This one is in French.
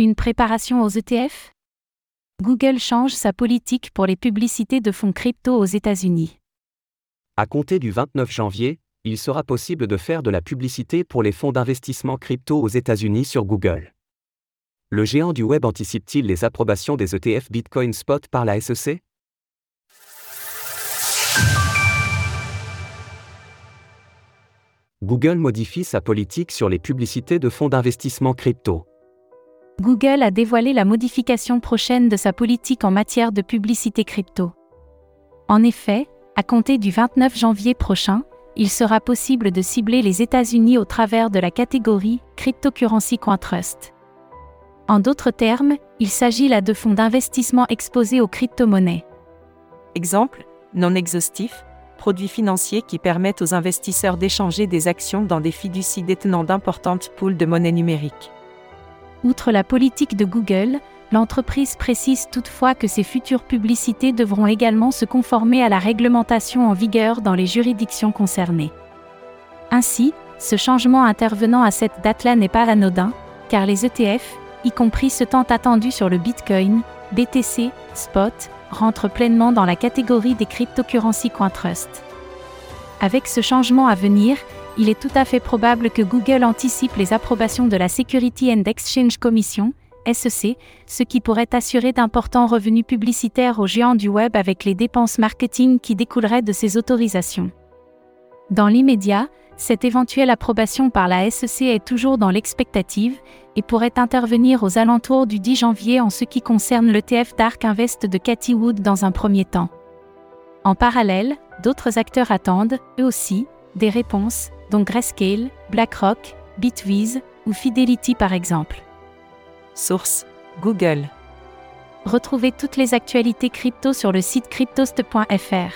Une préparation aux ETF Google change sa politique pour les publicités de fonds crypto aux États-Unis. À compter du 29 janvier, il sera possible de faire de la publicité pour les fonds d'investissement crypto aux États-Unis sur Google. Le géant du web anticipe-t-il les approbations des ETF Bitcoin Spot par la SEC Google modifie sa politique sur les publicités de fonds d'investissement crypto. Google a dévoilé la modification prochaine de sa politique en matière de publicité crypto. En effet, à compter du 29 janvier prochain, il sera possible de cibler les États-Unis au travers de la catégorie Cryptocurrency Trust. En d'autres termes, il s'agit là de fonds d'investissement exposés aux crypto-monnaies. Exemple, non exhaustif, produits financiers qui permettent aux investisseurs d'échanger des actions dans des fiducies détenant d'importantes poules de monnaie numérique. Outre la politique de Google, l'entreprise précise toutefois que ses futures publicités devront également se conformer à la réglementation en vigueur dans les juridictions concernées. Ainsi, ce changement intervenant à cette date-là n'est pas anodin, car les ETF, y compris ce tant attendu sur le Bitcoin, BTC, Spot, rentrent pleinement dans la catégorie des cryptocurrency trust. Avec ce changement à venir, il est tout à fait probable que Google anticipe les approbations de la Security and Exchange Commission, SEC, ce qui pourrait assurer d'importants revenus publicitaires aux géants du web avec les dépenses marketing qui découleraient de ces autorisations. Dans l'immédiat, cette éventuelle approbation par la SEC est toujours dans l'expectative et pourrait intervenir aux alentours du 10 janvier en ce qui concerne l'ETF Dark Invest de Cathy Wood dans un premier temps. En parallèle, d'autres acteurs attendent, eux aussi, des réponses, dont Grayscale, BlackRock, Bitwiz ou Fidelity par exemple. Source Google. Retrouvez toutes les actualités crypto sur le site cryptost.fr.